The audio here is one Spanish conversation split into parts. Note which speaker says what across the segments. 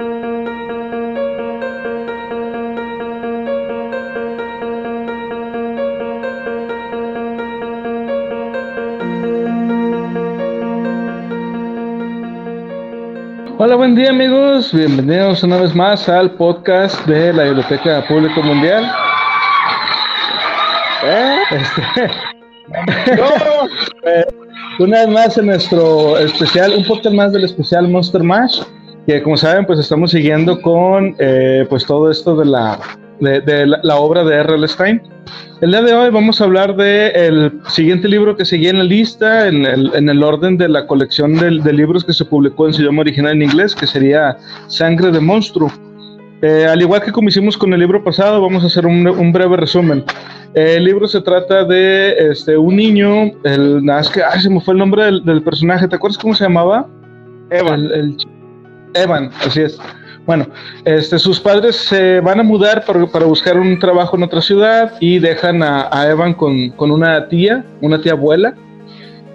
Speaker 1: Hola, buen día amigos, bienvenidos una vez más al podcast de la Biblioteca Pública Mundial. ¿Eh? Este, una vez más en nuestro especial, un podcast más del especial Monster Mash, como saben pues estamos siguiendo con eh, pues todo esto de la, de, la, obra de R.L. Stein. El día de hoy vamos a hablar del el siguiente libro que seguía en la lista, en el, en el orden de la colección de, de, libros que se publicó en su idioma original en inglés, que sería Sangre de Monstruo. Eh, al igual que como hicimos con el libro pasado, vamos a hacer un, un breve resumen. Eh, el libro se trata de este, un niño, el, nada, es que ay, se me fue el nombre del, del, personaje, ¿te acuerdas cómo se llamaba?
Speaker 2: Evan.
Speaker 1: El, el, Evan, así es. Bueno, este, sus padres se van a mudar para, para, buscar un trabajo en otra ciudad y dejan a, a Evan con, con, una tía, una tía abuela.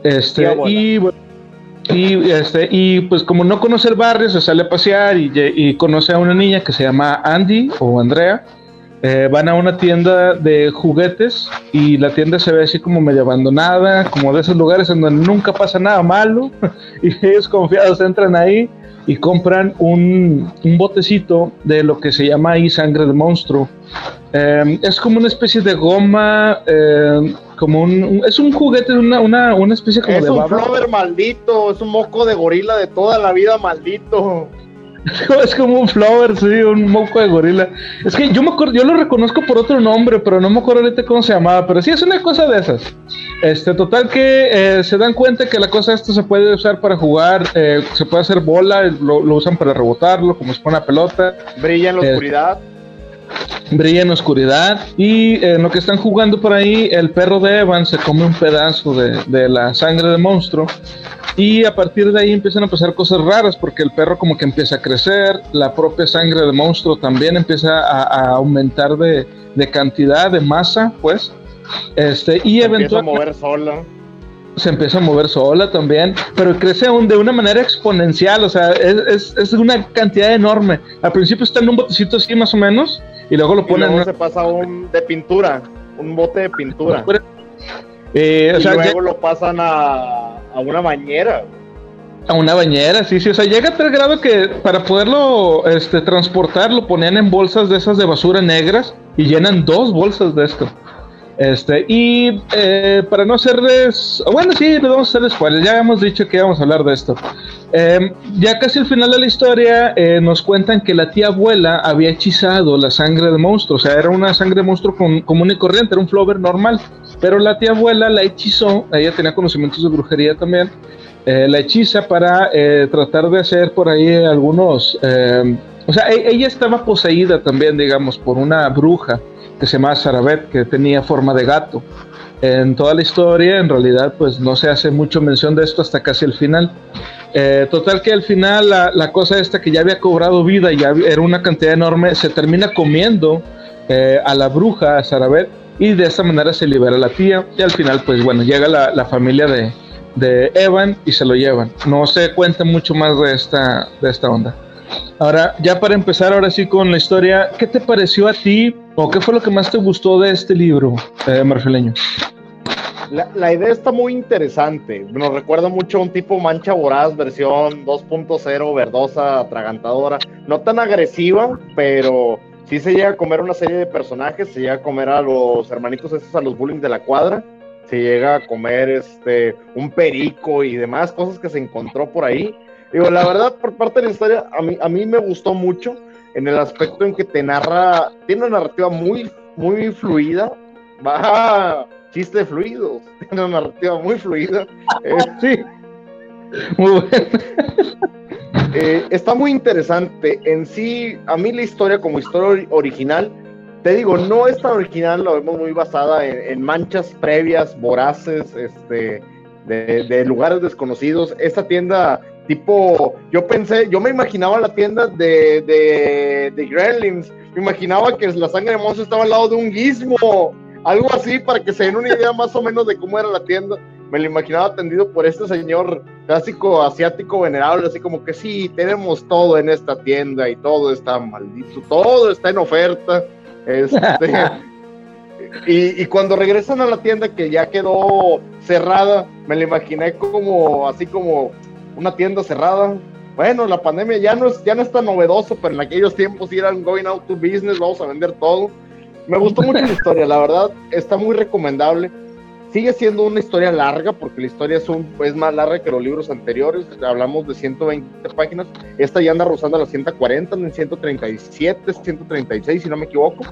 Speaker 1: Este, tía abuela. Y, y, este, y pues como no conoce el barrio, se sale a pasear y, y conoce a una niña que se llama Andy o Andrea. Eh, van a una tienda de juguetes y la tienda se ve así como medio abandonada, como de esos lugares en donde nunca pasa nada malo y ellos confiados entran ahí y compran un, un, botecito de lo que se llama ahí sangre de monstruo. Eh, es como una especie de goma, eh, como un, un, es un juguete, una, una, una especie como
Speaker 2: es
Speaker 1: de
Speaker 2: un
Speaker 1: baba.
Speaker 2: flover maldito, es un moco de gorila de toda la vida maldito.
Speaker 1: es como un flower, sí, un moco de gorila. Es que yo me acuerdo, yo lo reconozco por otro nombre, pero no me acuerdo ahorita cómo se llamaba, pero sí es una cosa de esas. Este, total que eh, se dan cuenta que la cosa esta se puede usar para jugar, eh, se puede hacer bola, lo, lo, usan para rebotarlo, como si fuera una pelota.
Speaker 2: Brilla en la eh, oscuridad.
Speaker 1: Brilla en oscuridad. Y en lo que están jugando por ahí, el perro de Evan se come un pedazo de, de la sangre del monstruo. Y a partir de ahí empiezan a pasar cosas raras porque el perro como que empieza a crecer, la propia sangre del monstruo también empieza a, a aumentar de, de, cantidad, de masa, pues. Este, y
Speaker 2: se empieza a mover sola.
Speaker 1: Se empieza a mover sola también, pero crece aún de una manera exponencial, o sea, es, es, es, una cantidad enorme. Al principio está en un botecito así más o menos, y luego lo ponen...
Speaker 2: Y luego se pasa a un de pintura, un bote de pintura.
Speaker 1: Eh, o
Speaker 2: y
Speaker 1: sea,
Speaker 2: luego ya... lo pasan a, a una bañera.
Speaker 1: A una bañera, sí, sí. O sea, llega a tal grado que para poderlo este, transportar lo ponían en bolsas de esas de basura negras y llenan dos bolsas de esto. Este, y eh, para no hacerles. Bueno, sí, les vamos a hacer spoilers. Ya hemos dicho que íbamos a hablar de esto. Eh, ya casi al final de la historia eh, nos cuentan que la tía abuela había hechizado la sangre de monstruo. O sea, era una sangre de monstruo con, común y corriente, era un flover normal. Pero la tía abuela la hechizó. Ella tenía conocimientos de brujería también. Eh, la hechiza para tratar de hacer por ahí algunos. Eh, o sea, e ella estaba poseída también, digamos, por una bruja que se llama Sarabet, que tenía forma de gato. En toda la historia, en realidad, pues no se hace mucho mención de esto hasta casi el final. Eh, total que al final la, la, cosa esta que ya había cobrado vida y ya era una cantidad enorme, se termina comiendo eh, a la bruja, a Sarabet, y de esta manera se libera la tía. Y al final, pues bueno, llega la, la familia de, de, Evan y se lo llevan. No se cuenta mucho más de esta, de esta onda. Ahora, ya para empezar ahora sí con la historia, ¿qué te pareció a ti o qué fue lo que más te gustó de este libro, eh, Marfileño?
Speaker 2: La, la, idea está muy interesante. Nos recuerda mucho a un tipo mancha voraz, versión 2.0, verdosa, atragantadora. No tan agresiva, pero sí se llega a comer una serie de personajes. Se llega a comer a los hermanitos estos, a los bullying de la cuadra. Se llega a comer este, un perico y demás cosas que se encontró por ahí. Digo, la verdad, por parte de la historia, a mí, a mí me gustó mucho en el aspecto en que te narra, tiene una narrativa muy, muy fluida. Va chiste fluido, tiene una narrativa muy fluida. Eh,
Speaker 1: sí, muy bueno.
Speaker 2: eh, está muy interesante. En sí, a mí la historia como historia original, te digo, no es tan original, lo vemos muy basada en, en manchas previas, voraces, este, de, de, lugares desconocidos. Esta tienda, tipo, yo pensé, yo me imaginaba la tienda de, de, de Gremlins, me imaginaba que la sangre de monstruo estaba al lado de un gizmo algo así para que se den una idea más o menos de cómo era la tienda. Me lo imaginaba atendido por este señor clásico asiático venerable, así como que sí, tenemos todo en esta tienda y todo está maldito, todo está en oferta. Este, y, cuando regresan a la tienda que ya quedó cerrada, me la imaginé como así como una tienda cerrada. Bueno, la pandemia ya no es, ya no es tan novedoso, pero en aquellos tiempos eran going out to business, vamos a vender todo. Me gustó mucho la historia, la verdad, está muy recomendable. Sigue siendo una historia larga, porque la historia es, un, es más larga que los libros anteriores. Hablamos de 120 páginas. Esta ya anda rozando a las 140, en 137, 136, si no me equivoco.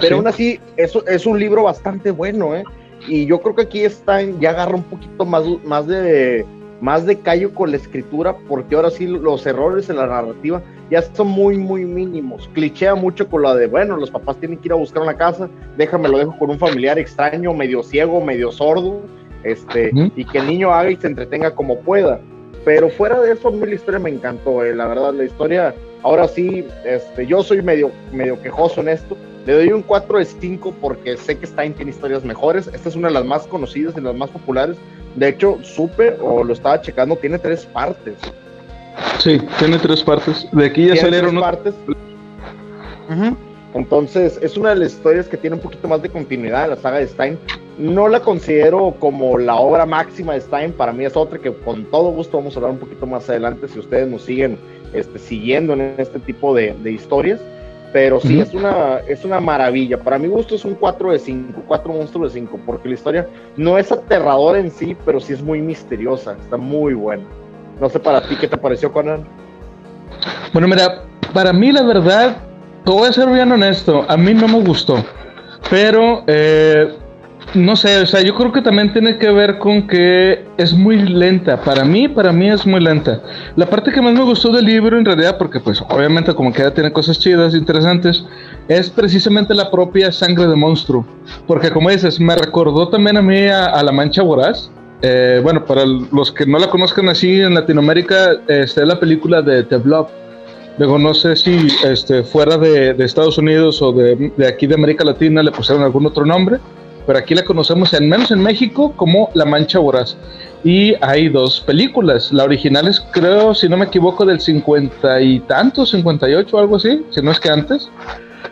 Speaker 2: Pero aún así, eso es un libro bastante bueno, ¿eh? Y yo creo que aquí está, ya agarra un poquito más, más de más de callo con la escritura, porque ahora sí los errores en la narrativa ya son muy, muy mínimos. Clichea mucho con la de, bueno, los papás tienen que ir a buscar una casa, déjame lo dejo con un familiar extraño, medio ciego, medio sordo, este, y que el niño haga y se entretenga como pueda. Pero fuera de eso, a mí la historia me encantó, eh, la verdad, la historia, ahora sí, este, yo soy medio, medio quejoso en esto, le doy un 4 de 5 porque sé que Stein tiene historias mejores. Esta es una de las más conocidas y las más populares. De hecho, supe o lo estaba checando, tiene tres partes.
Speaker 1: Sí, tiene tres partes. De aquí ya salieron tres partes.
Speaker 2: Entonces, es una de las historias que tiene un poquito más de continuidad en la saga de Stein. No la considero como la obra máxima de Stein, para mí es otra que con todo gusto vamos a hablar un poquito más adelante si ustedes nos siguen este, siguiendo en este tipo de, de historias. Pero sí, es, una, es una maravilla. Para mi gusto es un 4 de 5, 4 monstruos de 5, porque la historia no es aterradora en sí, pero sí es muy misteriosa. Está muy buena. No sé para ti qué te pareció, Conan.
Speaker 1: Bueno, mira, para mí la verdad, te voy a ser bien honesto, a mí no me gustó. Pero eh, no sé, o sea, yo creo que también tiene que ver con que es muy lenta. Para mí, para mí es muy lenta. La parte que más me gustó del libro, en realidad, porque pues obviamente como que ya tiene cosas chidas, interesantes, es precisamente la propia sangre de monstruo. Porque como dices, me recordó también a mí a, La Mancha Voraz. Eh, bueno, para los que no la conozcan así en Latinoamérica, este, es la película de The Blob. Luego no sé si este, fuera de, de Estados Unidos o de, de aquí de América Latina le pusieron algún otro nombre pero aquí la conocemos, al menos en México, como La Mancha Voraz. Y hay dos películas. La original es, creo, si no me equivoco, del cincuenta y tantos, 58 o algo así, si no es que antes.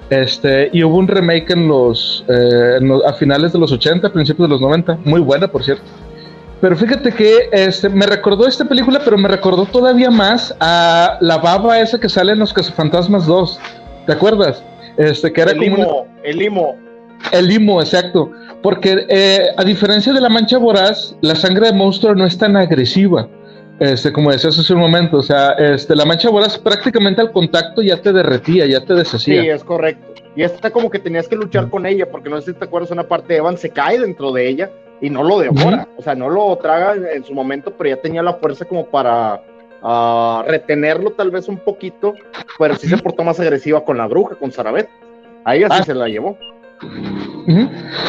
Speaker 1: Este, y hubo un remake en los, eh, a finales de los 80, principios de los 90, muy buena, por cierto. Pero fíjate que este, me recordó esta película, pero me recordó todavía más a la baba esa que sale en Los Cazafantasmas 2. ¿Te acuerdas? Este, que era
Speaker 2: el limo, el limo.
Speaker 1: El limo, exacto. Porque eh, a diferencia de la mancha voraz, la sangre de monstruo no es tan agresiva. Este, como decías hace un momento, o sea, este, la mancha voraz prácticamente al contacto ya te derretía, ya te deshacía.
Speaker 2: Sí, es correcto. Y esta como que tenías que luchar con ella, porque no sé si te acuerdas, una parte de Evan se cae dentro de ella y no lo devora, o sea, no lo traga en, su momento, pero ya tenía la fuerza como para ah, retenerlo tal vez un poquito, pero sí se portó más agresiva con la bruja, con Sarabet. Ahí así ah. se la llevó.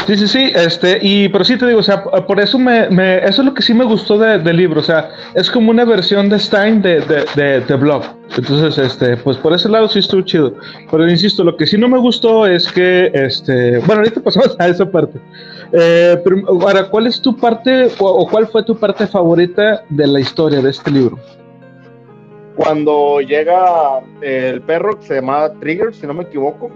Speaker 1: Sí, sí, sí, este, y pero sí te digo, o sea, por eso me, eso es lo que sí me gustó del libro, o sea, es como una versión de Stein de, de, de, Blob. Entonces, este, pues por ese lado sí estuvo chido. Pero insisto, lo que sí no me gustó es que, este, bueno, ahorita pasamos a esa parte. Eh, ahora, ¿cuál es tu parte o, cuál fue tu parte favorita de la historia de este libro?
Speaker 2: Cuando llega el perro que se llama Trigger, si no me equivoco,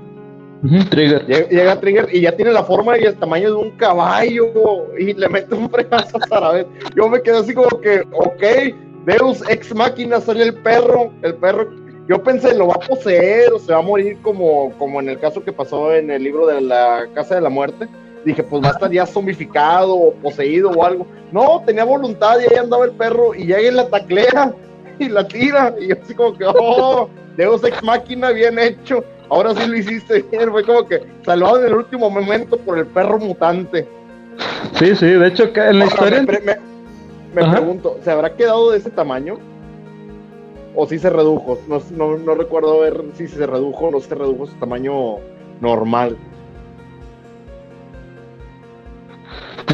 Speaker 1: trigger.
Speaker 2: Llega, Trigger y ya tiene la forma y el tamaño de un caballo y le mete un fregazo a vez. Yo me quedé así como que, ok, Deus ex máquina sale el perro, el perro. Yo pensé, lo va a poseer o se va a morir como, como en el caso que pasó en el libro de la Casa de la Muerte. Dije, pues va a estar ya zombificado o poseído o algo. No, tenía voluntad y ahí andaba el perro y llega y la taclea y la tira. Y yo así como que, oh, Deus ex máquina, bien hecho ahora sí lo hiciste bien, fue como que salvado en el último momento por el perro mutante.
Speaker 1: Sí, sí, de hecho en la historia...
Speaker 2: Me, pregunto, ¿se habrá quedado de ese tamaño? ¿O si se redujo? No, no, recuerdo ver si se redujo o no se redujo su tamaño normal.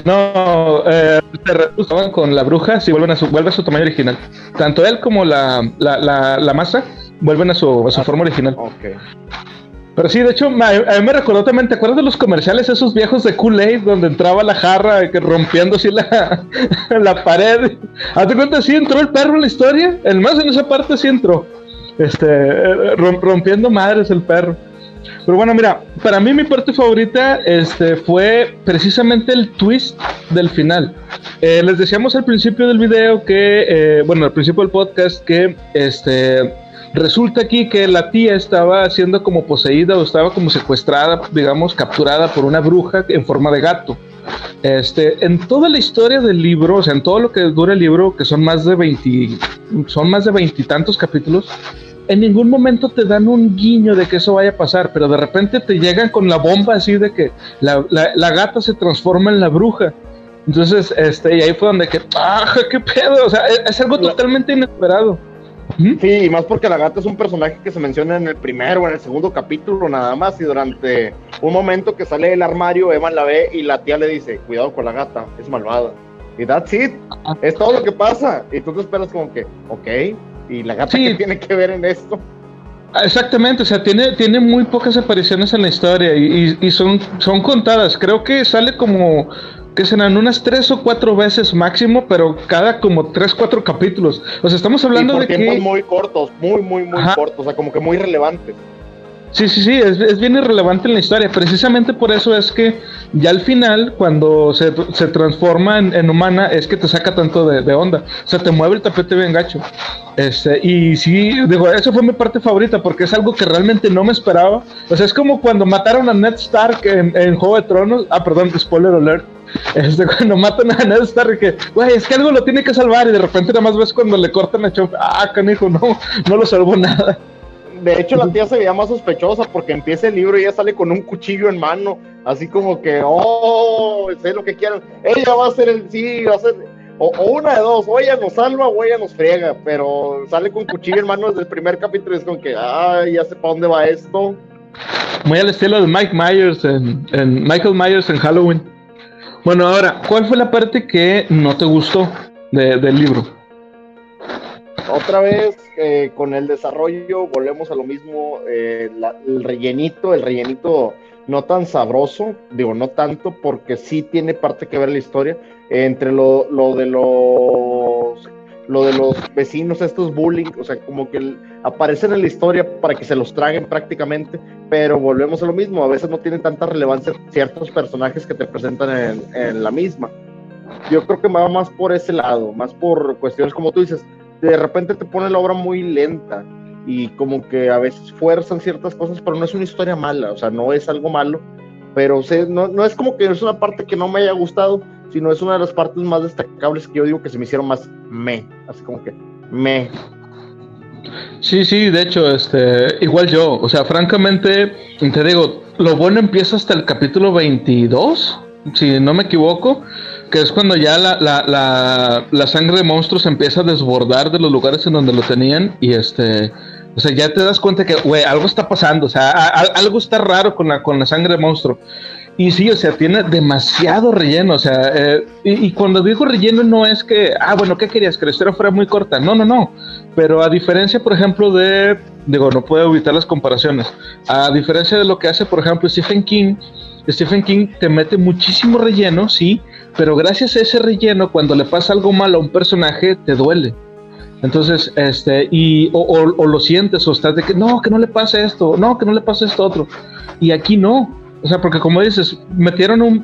Speaker 1: No, eh, se redujeron con la bruja si vuelven a su, vuelve a su tamaño original. Tanto él como la, la, la, la masa vuelven a su, a su forma original.
Speaker 2: Ok.
Speaker 1: Pero sí, de hecho, a mí me recordó también, ¿te acuerdas de los comerciales esos viejos de Kool-Aid donde entraba la jarra que rompiendo así la, la pared? ¿Hazte cuenta? Sí entró el perro en la historia. El más en esa parte sí entró. Este, rompiendo madres el perro. Pero bueno, mira, para mí mi parte favorita este, fue precisamente el twist del final. Eh, les decíamos al principio del video que, eh, bueno, al principio del podcast que este, resulta aquí que la tía estaba siendo como poseída o estaba como secuestrada, digamos, capturada por una bruja en forma de gato. Este, en toda la historia del libro, o sea, en todo lo que dura el libro, que son más de 20, son más de veintitantos capítulos, en ningún momento te dan un guiño de que eso vaya a pasar, pero de repente te llegan con la bomba así de que la, gata se transforma en la bruja. Entonces, este, y ahí fue donde que, ¡ah, qué pedo! O sea, es, algo totalmente inesperado.
Speaker 2: Sí, y más porque la gata es un personaje que se menciona en el primero o en el segundo capítulo nada más, y durante un momento que sale del armario, Evan la ve y la tía le dice, cuidado con la gata, es malvada. Y that's it, es todo lo que pasa. Y tú te esperas como que, ok, ¿Y la gata sí. tiene que ver en esto?
Speaker 1: Exactamente, o sea, tiene, tiene muy pocas apariciones en la historia y, son, son contadas. Creo que sale como que serán unas tres o cuatro veces máximo, pero cada como tres, cuatro capítulos. O sea, estamos hablando por de
Speaker 2: tiempos muy cortos, muy, muy, muy cortos, o sea, como que muy relevantes.
Speaker 1: Sí, sí, sí, es, bien irrelevante en la historia. Precisamente por eso es que ya al final, cuando se, transforma en, humana, es que te saca tanto de, onda. O sea, te mueve el tapete bien gacho. Este, y sí, digo, eso fue mi parte favorita porque es algo que realmente no me esperaba. O sea, es como cuando mataron a Ned Stark en, Juego de Tronos. Ah, perdón, spoiler alert. Este, cuando matan a Ned Stark, que, güey, es que algo lo tiene que salvar. Y de repente nada más ves cuando le cortan a Chop, ah, canijo, no, no lo salvó nada.
Speaker 2: De hecho, la tía se veía más sospechosa porque empieza el libro y ella sale con un cuchillo en mano, así como que, oh, sé lo que quieran. Ella va a ser el, sí, va a ser, o, una de dos, o ella nos salva o ella nos friega, pero sale con cuchillo en mano desde el primer capítulo y es como que, ay, ya sé para dónde va esto.
Speaker 1: Muy al estilo de Mike Myers en, en Michael Myers en Halloween. Bueno, ahora, ¿cuál fue la parte que no te gustó del libro?
Speaker 2: otra vez eh, con el desarrollo volvemos a lo mismo, eh, el rellenito, el rellenito no tan sabroso, digo no tanto porque sí tiene parte que ver la historia, entre lo, de los lo de los vecinos, estos bullying, o sea, como que aparecen en la historia para que se los traguen prácticamente, pero volvemos a lo mismo, a veces no tienen tanta relevancia ciertos personajes que te presentan en, en la misma. Yo creo que va más por ese lado, más por cuestiones como tú dices, de repente te pone la obra muy lenta y como que a veces fuerzan ciertas cosas, pero no es una historia mala, o sea, no es algo malo, pero no, no es como que es una parte que no me haya gustado, sino es una de las partes más destacables que yo digo que se me hicieron más me, así como que me.
Speaker 1: Sí, sí, de hecho, este, igual yo, o sea, francamente, te digo, lo bueno empieza hasta el capítulo 22, si no me equivoco, que es cuando ya la, la, la, sangre de monstruos empieza a desbordar de los lugares en donde lo tenían y este, o sea, ya te das cuenta que, güey, algo está pasando, o sea, algo está raro con la, con la sangre de monstruo. Y sí, o sea, tiene demasiado relleno, o sea, eh, y, cuando digo relleno no es que, ah, bueno, ¿qué querías? Que la historia fuera muy corta. No, no, no. Pero a diferencia, por ejemplo, de, digo, no puedo evitar las comparaciones. A diferencia de lo que hace, por ejemplo, Stephen King, Stephen King te mete muchísimo relleno, sí, pero gracias a ese relleno, cuando le pasa algo malo a un personaje, te duele. Entonces, este, y, o, lo sientes, o estás de que no, que no le pase esto, no, que no le pase esto otro. Y aquí no. O sea, porque como dices, metieron un.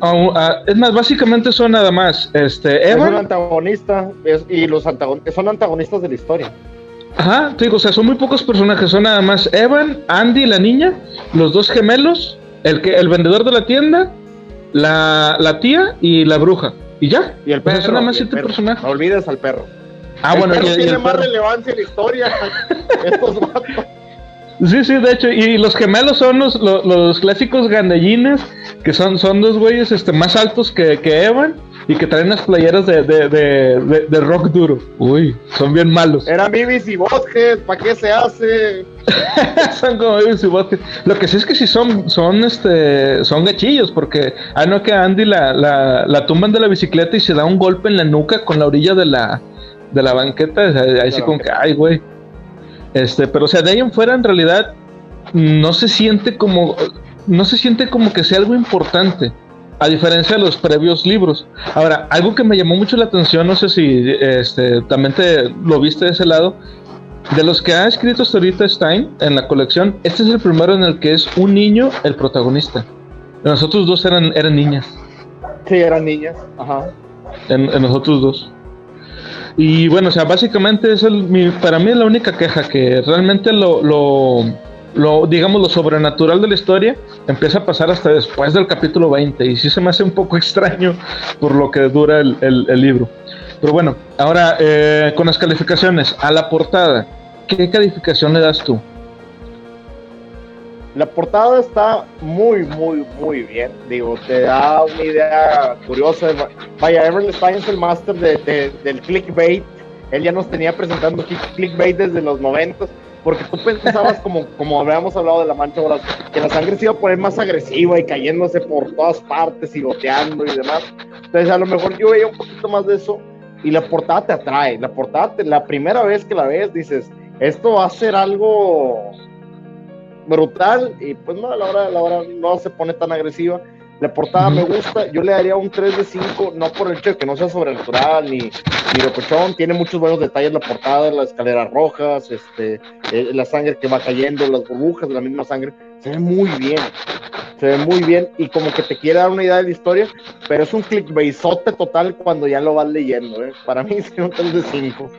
Speaker 1: es más, básicamente son nada más. Este,
Speaker 2: Evan. Es un antagonista y los antagonistas son antagonistas de la historia.
Speaker 1: Ajá, te digo, o sea, son muy pocos personajes, son nada más Evan, Andy, la niña, los dos gemelos, el, que, el vendedor de la tienda la, la tía y la bruja. Y ya.
Speaker 2: Y el perro. nada más siete personajes. No olvides al perro.
Speaker 1: Ah, bueno,
Speaker 2: perro tiene más relevancia en la historia. estos
Speaker 1: Sí, sí, de hecho, y los gemelos son los, los, clásicos gandellines, que son, son dos güeyes este, más altos que, que Evan y que traen las playeras de, de, de, de, rock duro. Uy, son bien malos.
Speaker 2: Era Mibis y Bosques, ¿para qué se hace?
Speaker 1: son como Mibis y Bosques. Lo que sí es que sí son, son, este, son gachillos, porque, ah, no, que Andy la, la, la tumban de la bicicleta y se da un golpe en la nuca con la orilla de la, de la banqueta. Ahí sí como que, ay, güey. Este, pero o sea, de ahí en fuera, en realidad, no se siente como no se siente como que sea algo importante a diferencia de los previos libros. Ahora, algo que me llamó mucho la atención, no sé si este, también te lo viste de ese lado, de los que ha escrito hasta ahorita Stein en la colección, este es el primero en el que es un niño el protagonista. Los otros dos eran, eran niñas.
Speaker 2: Sí, eran niñas, ajá.
Speaker 1: En, en los otros dos. Y bueno, o sea, básicamente es el, mi, para mí es la única queja que realmente lo, lo digamos, lo sobrenatural de la historia empieza a pasar hasta después del capítulo 20 y sí se me hace un poco extraño por lo que dura el, libro. Pero bueno, ahora eh, con las calificaciones, a la portada, ¿qué calificación le das tú?
Speaker 2: La portada está muy, muy, muy bien. Digo, te da una idea curiosa. Vaya, Stein es el máster de, del clickbait. Él ya nos tenía presentando clickbait desde los 90 porque tú pensabas, como, como habíamos hablado de la mancha ahora, que la sangre se iba a poner más agresiva y cayéndose por todas partes y goteando y demás. Entonces, a lo mejor yo veía un poquito más de eso y la portada te atrae. La portada, la primera vez que la ves, dices, esto va a ser algo brutal y pues no, a la hora, a la hora no se pone tan agresiva la portada me gusta, yo le daría un 3 de 5, no por el hecho de que no sea sobrenatural ni, ni locochón, tiene muchos buenos detalles la portada, las escaleras rojas, este, eh, la sangre que va cayendo, las burbujas de la misma sangre, se ve muy bien, se ve muy bien y como que te quiere dar una idea de la historia, pero es un clickbaitote total cuando ya lo vas leyendo, ¿eh? para mí es un 3 de 5.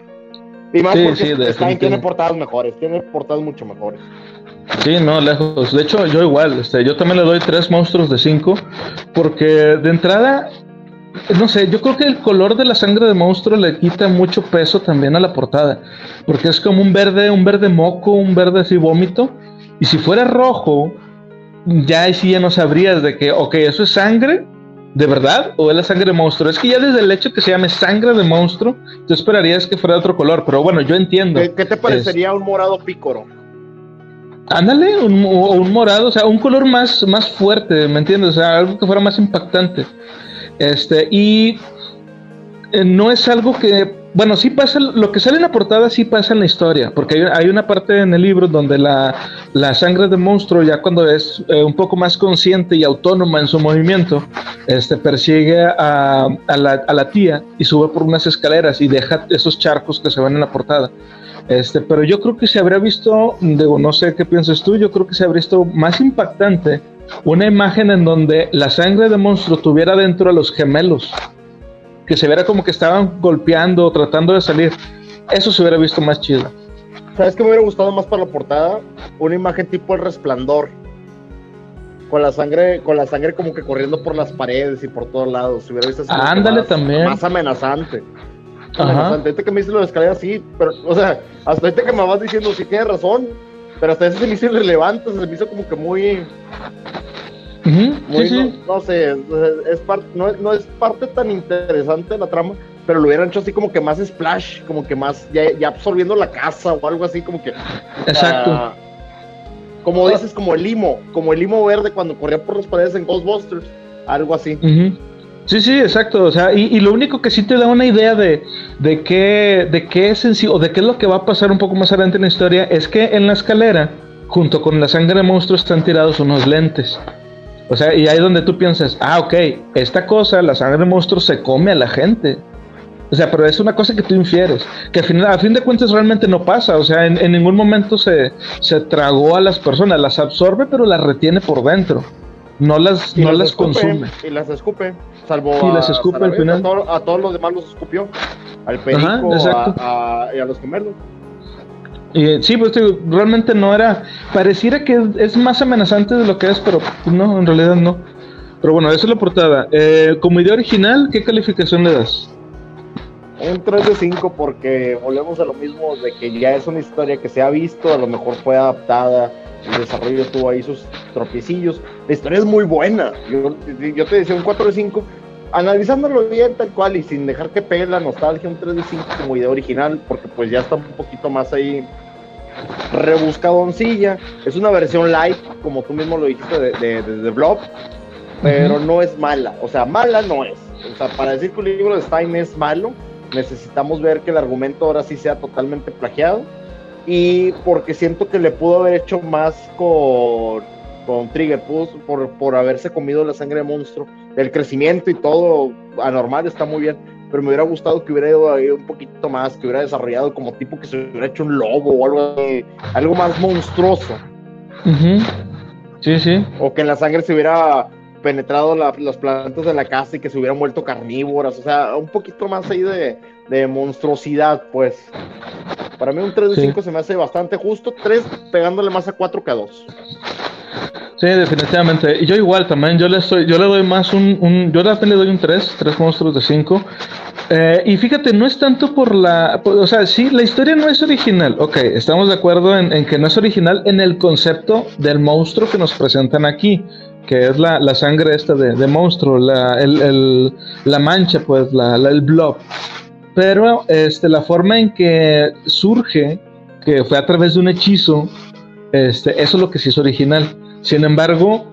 Speaker 2: Y más porque tiene portadas mejores, tiene portadas mucho mejores.
Speaker 1: Sí, no, lejos. De hecho, yo igual, este, yo también le doy tres monstruos de cinco, porque de entrada, no sé, yo creo que el color de la sangre de monstruo le quita mucho peso también a la portada, porque es como un verde, un verde moco, un verde así vómito, y si fuera rojo, ya ahí sí ya no sabrías de que, ok, eso es sangre, ¿De verdad? ¿O es la sangre de monstruo? Es que ya desde el hecho que se llame sangre de monstruo, tú esperarías que fuera de otro color, pero bueno, yo entiendo.
Speaker 2: ¿Qué, te parecería un morado pícoro?
Speaker 1: Ándale, un, un, morado, o sea, un color más, más fuerte, ¿me entiendes? O sea, algo que fuera más impactante. Este, y eh, no es algo que, bueno, sí pasa, lo que sale en la portada sí pasa en la historia, porque hay, hay una parte en el libro donde la, la sangre de monstruo, ya cuando es eh, un poco más consciente y autónoma en su movimiento, este, persigue a, a, la, a la tía y sube por unas escaleras y deja esos charcos que se ven en la portada. Este, pero yo creo que se habría visto, digo, no sé qué piensas tú, yo creo que se habría visto más impactante una imagen en donde la sangre de monstruo tuviera dentro a los gemelos, que se viera como que estaban golpeando, tratando de salir. Eso se hubiera visto más chido.
Speaker 2: ¿Sabes qué me hubiera gustado más para la portada? Una imagen tipo el resplandor. Con la sangre, con la sangre como que corriendo por las paredes y por todos lados. Se hubiera visto
Speaker 1: Ándale también.
Speaker 2: Más amenazante. Ajá. ahorita que me dices lo de escalera, sí, pero, o sea, hasta ahorita que me vas diciendo, sí tienes razón, pero hasta ese se me hizo irrelevante, se me hizo como que muy. muy sí, no, sé, es no, no, es parte tan interesante de la trama, pero lo hubieran hecho así como que más splash, como que más, ya, ya absorbiendo la casa o algo así, como que.
Speaker 1: Exacto.
Speaker 2: como dices, como el limo, como el limo verde cuando corría por las paredes en Ghostbusters, algo así.
Speaker 1: Sí, sí, exacto. O sea, y, lo único que sí te da una idea de, de qué, de qué es en sí, o de qué es lo que va a pasar un poco más adelante en la historia, es que en la escalera, junto con la sangre de monstruo, están tirados unos lentes. O sea, y ahí donde tú piensas, ah, ok, esta cosa, la sangre de monstruo, se come a la gente. O sea, pero es una cosa que tú infieres, que al final, a fin de cuentas realmente no pasa. O sea, en, en ningún momento se, se tragó a las personas, las absorbe, pero las retiene por dentro. No las, no las, consume.
Speaker 2: Y las escupe. Salvo
Speaker 1: y las escupe al final.
Speaker 2: A, todos los demás los escupió. Al perico a, y a los gemelos.
Speaker 1: Y, sí, pues realmente no era. Pareciera que es, más amenazante de lo que es, pero no, en realidad no. Pero bueno, esa es la portada. Eh, como idea original, ¿qué calificación le das?
Speaker 2: Un 3 de 5 porque volvemos a lo mismo de que ya es una historia que se ha visto, a lo mejor fue adaptada el desarrollo tuvo ahí sus tropiecillos. La historia es muy buena. Yo, yo te decía un 4 de 5. Analizándolo bien tal cual y sin dejar que pegue la nostalgia, un 3 de 5 como idea original, porque pues ya está un poquito más ahí rebuscadoncilla. Es una versión light, como tú mismo lo dijiste, de, de, de, Blob, pero no es mala. O sea, mala no es. O sea, para decir que un libro de Stein es malo, necesitamos ver que el argumento ahora sí sea totalmente plagiado y porque siento que le pudo haber hecho más con, con Trigger, por, por haberse comido la sangre de monstruo. El crecimiento y todo anormal está muy bien, pero me hubiera gustado que hubiera ido ahí un poquito más, que hubiera desarrollado como tipo que se hubiera hecho un lobo o algo, algo más monstruoso.
Speaker 1: Sí, sí.
Speaker 2: O que en la sangre se hubiera penetrado las plantas de la casa y que se hubieran vuelto carnívoras, o sea, un poquito más ahí de, de monstruosidad, pues. Para mí un 3 de 5 se me hace bastante justo, 3 pegándole más a 4 que a 2.
Speaker 1: Sí, definitivamente. Y yo igual también, yo le estoy, yo le doy más un, un yo también le doy un 3, 3 monstruos de 5. Eh, y fíjate, no es tanto por la, o sea, sí, la historia no es original, ok, estamos de acuerdo en, en que no es original en el concepto del monstruo que nos presentan aquí, que es la, la sangre esta de, de monstruo, la, el, el, la mancha, pues, la, el blob. Pero este, la forma en que surge, que fue a través de un hechizo, este, eso es lo que sí es original. Sin embargo,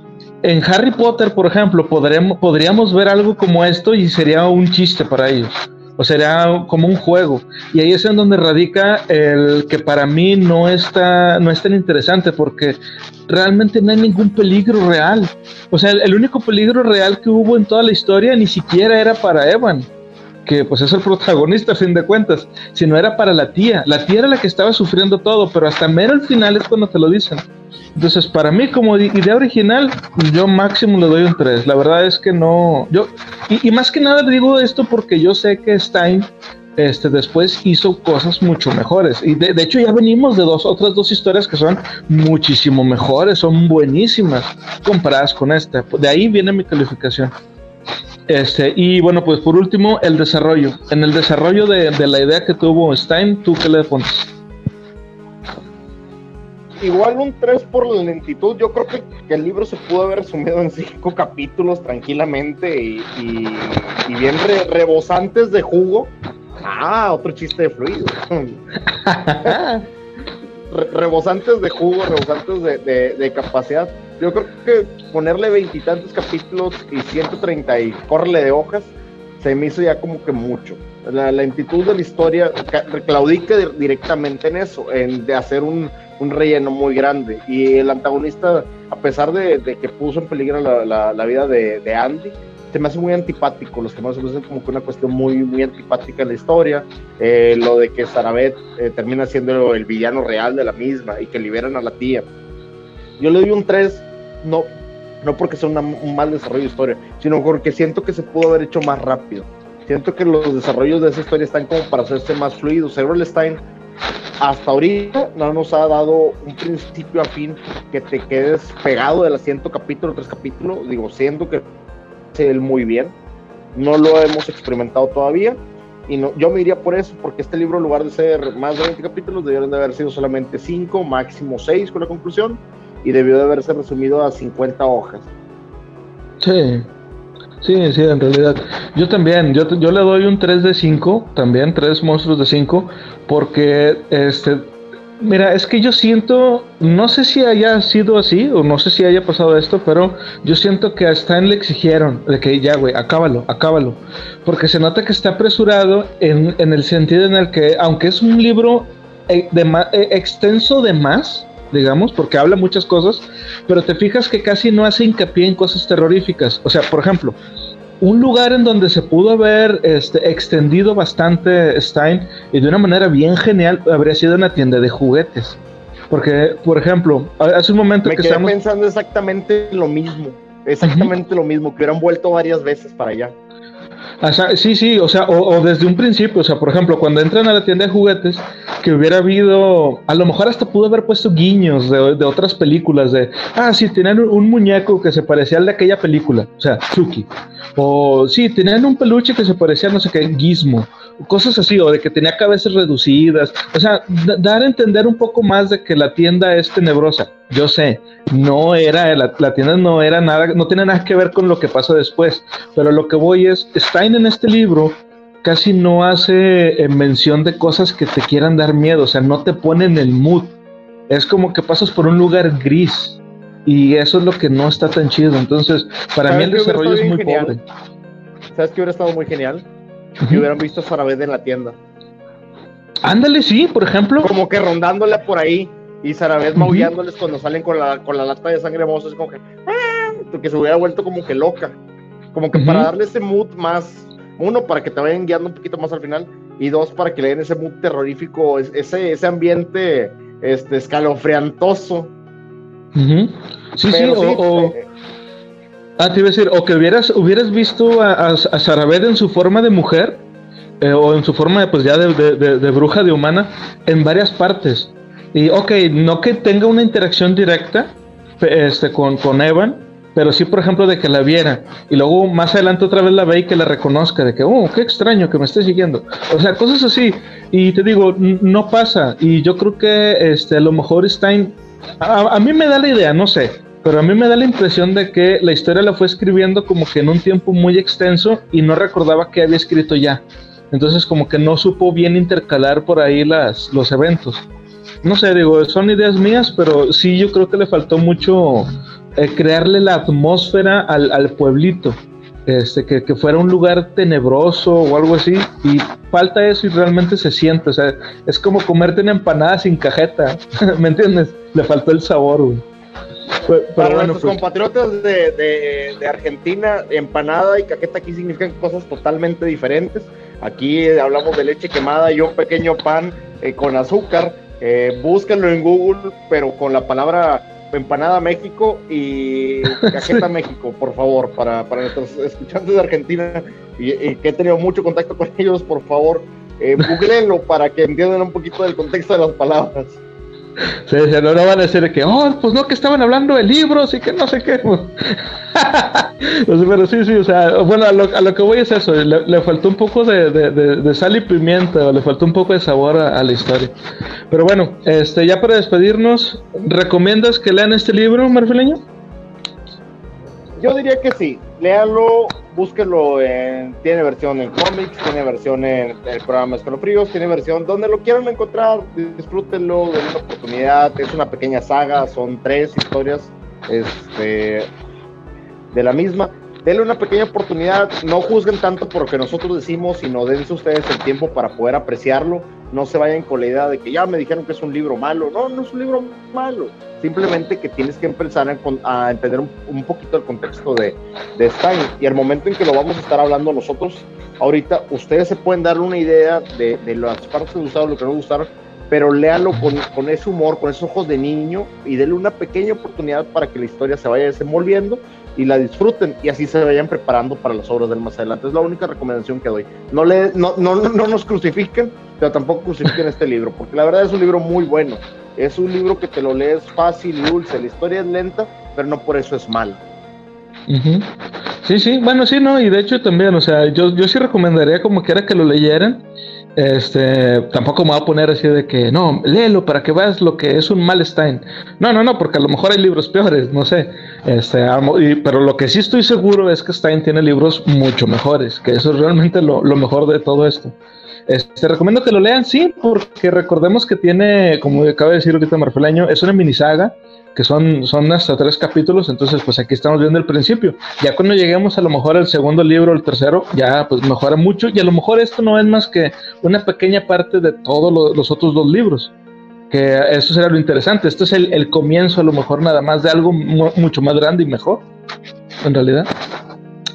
Speaker 1: en Harry Potter, por ejemplo, podríamos, podríamos ver algo como esto y sería un chiste para ellos. O sería como un juego. Y ahí es en donde radica el que para mí no está, no es tan interesante porque realmente no hay ningún peligro real. O sea, el, el único peligro real que hubo en toda la historia ni siquiera era para Evan que pues es el protagonista a fin de cuentas, sino era para la tía. La tía era la que estaba sufriendo todo, pero hasta mero al final es cuando te lo dicen. Entonces, para mí como idea original, yo máximo le doy un 3. La verdad es que no, yo, y, más que nada le digo esto porque yo sé que Stein este, después hizo cosas mucho mejores. Y de, de, hecho ya venimos de dos, otras dos historias que son muchísimo mejores, son buenísimas comparadas con esta. De ahí viene mi calificación. Este, y bueno, pues por último, el desarrollo. En el desarrollo de, de la idea que tuvo Stein, ¿tú qué le pones?
Speaker 2: Igual un 3 por la lentitud. Yo creo que, que, el libro se pudo haber resumido en 5 capítulos tranquilamente y, y, y bien re, rebosantes de jugo. Ah, otro chiste de fluido. re, rebosantes de jugo, rebosantes de, de, de capacidad yo creo que ponerle veintitantos capítulos y 130 y correle de hojas, se me hizo ya como que mucho. La lentitud de la historia claudica directamente en eso, en de hacer un, un, relleno muy grande. Y el antagonista, a pesar de, de que puso en peligro la, la, la vida de, de, Andy, se me hace muy antipático. Los que más hacen como que una cuestión muy, muy antipática en la historia. Eh, lo de que Sarabet eh, termina siendo el villano real de la misma y que liberan a la tía. Yo le doy un 3 no, no porque sea un mal desarrollo de historia, sino porque siento que se pudo haber hecho más rápido. Siento que los desarrollos de esa historia están como para hacerse más fluidos. Stein hasta ahorita no nos ha dado un principio a fin que te quedes pegado del asiento capítulo tras capítulo. Digo, siento que él muy bien. No lo hemos experimentado todavía. Y yo me iría por eso, porque este libro, en lugar de ser más de 20 capítulos, deberían de haber sido solamente 5, máximo 6 con la conclusión y debió de haberse resumido a 50 hojas.
Speaker 1: Sí, sí, sí, en realidad. Yo también, yo, yo le doy un 3 de 5, también 3 monstruos de 5, porque este, mira, es que yo siento, no sé si haya sido así o no sé si haya pasado esto, pero yo siento que a Stan le exigieron de que ya, güey, acábalo, acábalo, porque se nota que está apresurado en, en el sentido en el que, aunque es un libro eh, eh, extenso de más, digamos, porque habla muchas cosas, pero te fijas que casi no hace hincapié en cosas terroríficas. O sea, por ejemplo, un lugar en donde se pudo haber este, extendido bastante Stein y de una manera bien genial habría sido una tienda de juguetes. Porque, por ejemplo, hace un momento
Speaker 2: Me que quedé estamos... pensando exactamente lo mismo, exactamente uh -huh. lo mismo, que hubieran vuelto varias veces para allá.
Speaker 1: Sí, sí, o sea, o, desde un principio, o sea, por ejemplo, cuando entran a la tienda de juguetes, que hubiera habido, a lo mejor hasta pudo haber puesto guiños de, de otras películas, de, ah, sí, tenían un, muñeco que se parecía al de aquella película, o sea, Chucky, o sí, tenían un peluche que se parecía no sé qué, Gizmo, cosas así, o de que tenía cabezas reducidas, o sea, dar a entender un poco más de que la tienda es tenebrosa. Yo sé, no era, la, la, tienda no era nada, no tiene nada que ver con lo que pasa después, pero lo que voy es, Stein en este libro casi no hace eh, mención de cosas que te quieran dar miedo, o sea, no te pone en el mood. Es como que pasas por un lugar gris y eso es lo que no está tan chido. Entonces, para mí el desarrollo es muy
Speaker 2: genial?
Speaker 1: pobre.
Speaker 2: ¿Sabes qué hubiera estado muy genial? Que hubieran visto a Farabed en la tienda.
Speaker 1: Ándale, sí, por ejemplo.
Speaker 2: Como que rondándole por ahí y Sarabés maullándoles cuando salen con la, con la lata de sangre mozo, es como que, ¡ah! que se hubiera vuelto como que loca. Como que para darle ese mood más, uno, para que te vayan guiando un poquito más al final, y dos, para que le den ese mood terrorífico, ese, ese ambiente este, escalofriantoso.
Speaker 1: Sí, sí, o, eh, Ah, te iba a decir, o que hubieras, hubieras visto a, a, en su forma de mujer, eh, o en su forma de, pues ya de, de, bruja, de humana, en varias partes. Y, ok, no que tenga una interacción directa este, con, con Evan, pero sí, por ejemplo, de que la viera y luego más adelante otra vez la ve y que la reconozca, de que, oh, qué extraño que me esté siguiendo. O sea, cosas así. Y te digo, no pasa. Y yo creo que este, a lo mejor Stein, a, a mí me da la idea, no sé, pero a mí me da la impresión de que la historia la fue escribiendo como que en un tiempo muy extenso y no recordaba que había escrito ya. Entonces como que no supo bien intercalar por ahí las, los eventos. No sé, digo, son ideas mías, pero sí yo creo que le faltó mucho eh, crearle la atmósfera al, pueblito. Este, que, que, fuera un lugar tenebroso o algo así, y falta eso y realmente se siente, o sea, es como comerte una empanada sin cajeta, ¿me entiendes? Le faltó el sabor, güey.
Speaker 2: Para nuestros pues. compatriotas de, de, Argentina, empanada y cajeta aquí significan cosas totalmente diferentes. Aquí hablamos de leche quemada y un pequeño pan eh, con azúcar. Eh, búsquenlo en Google, pero con la palabra empanada México y cajeta México, por favor, para, para, nuestros escuchantes de Argentina y, que he tenido mucho contacto con ellos, por favor, eh, googleenlo para que entiendan un poquito del contexto de las palabras.
Speaker 1: Sí, no, no van a decir que, oh, pues no, que estaban hablando de libros y que no sé qué. pero sí, sí, o sea, bueno, a lo, que voy es eso, le, faltó un poco de, sal y pimienta, le faltó un poco de sabor a, la historia. Pero bueno, este, ya para despedirnos, ¿recomiendas que lean este libro, Marfileño?
Speaker 2: Yo diría que sí, léanlo, búsquenlo, en, tiene versión en cómics, tiene versión en el programa Escalofríos, tiene versión donde lo quieran encontrar, disfrútenlo, denle una oportunidad, es una pequeña saga, son tres historias este, de la misma. Denle una pequeña oportunidad, no juzguen tanto por lo que nosotros decimos, sino dense ustedes el tiempo para poder apreciarlo. No se vayan con la idea de que ya me dijeron que es un libro malo. No, no es un libro malo simplemente que tienes que empezar a, entender un, poquito el contexto de, de Stein y el momento en que lo vamos a estar hablando nosotros, ahorita ustedes se pueden dar una idea de, de las partes que gustaron, lo que no gustaron, pero léalo con, con, ese humor, con esos ojos de niño y denle una pequeña oportunidad para que la historia se vaya desenvolviendo y la disfruten y así se vayan preparando para las obras del más adelante. Es la única recomendación que doy. No, le, no, no, no nos crucifiquen, pero tampoco crucifiquen este libro, porque la verdad es un libro muy bueno. Es un libro que te lo lees fácil y dulce. La historia es lenta, pero no por eso es mal.
Speaker 1: Sí, sí, bueno, sí, no, y de hecho también, o sea, yo, yo sí recomendaría como quiera que lo leyeran. Este, tampoco me voy a poner así de que, no, léelo para que veas lo que es un mal Stein. No, no, no, porque a lo mejor hay libros peores, no sé. Este, pero lo que sí estoy seguro es que Stein tiene libros mucho mejores, que eso es realmente lo, lo mejor de todo esto. Este, recomiendo que lo lean, sí, porque recordemos que tiene, como acaba de decir ahorita Marfeleño, es una mini saga que son, son hasta tres capítulos, entonces pues aquí estamos viendo el principio. Ya cuando lleguemos a lo mejor al segundo libro, el tercero, ya pues mejora mucho y a lo mejor esto no es más que una pequeña parte de todos los otros dos libros, que eso será lo interesante. Esto es el, comienzo a lo mejor nada más de algo mucho más grande y mejor, en realidad.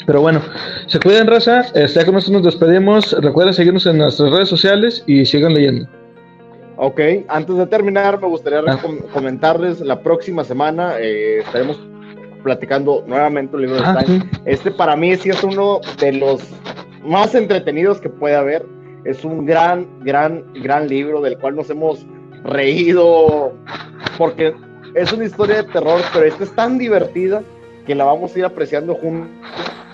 Speaker 1: Pero bueno, se cuiden, raza. Este, ya con nosotros nos despedimos. Recuerden seguirnos en nuestras redes sociales y sigan leyendo.
Speaker 2: Ok, antes de terminar, me gustaría ah. comentarles la próxima semana eh, estaremos platicando nuevamente un libro de ah, Este para mí sí es uno de los más entretenidos que puede haber. Es un gran, gran, gran libro del cual nos hemos reído porque es una historia de terror, pero esta es tan divertida que la vamos a ir apreciando juntos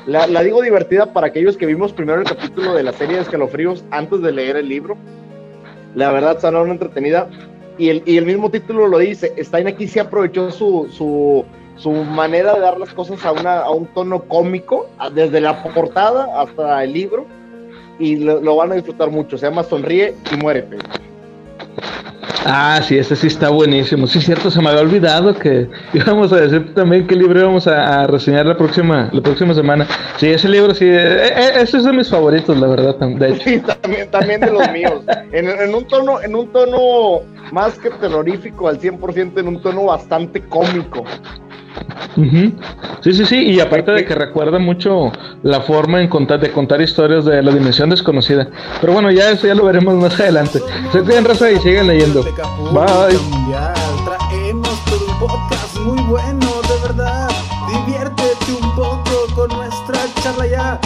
Speaker 2: la, digo divertida para aquellos que vimos primero el capítulo de la serie de escalofríos antes de leer el libro. La verdad, está una entretenida. Y el, y el mismo título lo dice. Stein aquí se aprovechó su, su, su manera de dar las cosas a, una, a un tono cómico, desde la portada hasta el libro. Y lo, van a disfrutar mucho. Se llama Sonríe y Muérete.
Speaker 1: Ah, sí, ese sí está buenísimo. Sí, cierto, se me había olvidado que íbamos a decir también qué libro íbamos a, reseñar la próxima, la próxima semana. Sí, ese libro sí, eh, eh, ese es de mis favoritos, la verdad, de hecho.
Speaker 2: Sí, también, también de los míos. En, un tono, en un tono más que terrorífico al 100%, en un tono bastante cómico.
Speaker 1: Sí, sí, sí, y aparte de que recuerda mucho la forma en contar, de contar historias de la dimensión desconocida. Pero bueno, ya eso ya lo veremos más adelante. Se cuiden, raza, y sigan leyendo. Bye.
Speaker 3: Traemos todo un podcast muy bueno, de verdad. Diviértete un poco con nuestra charla ya.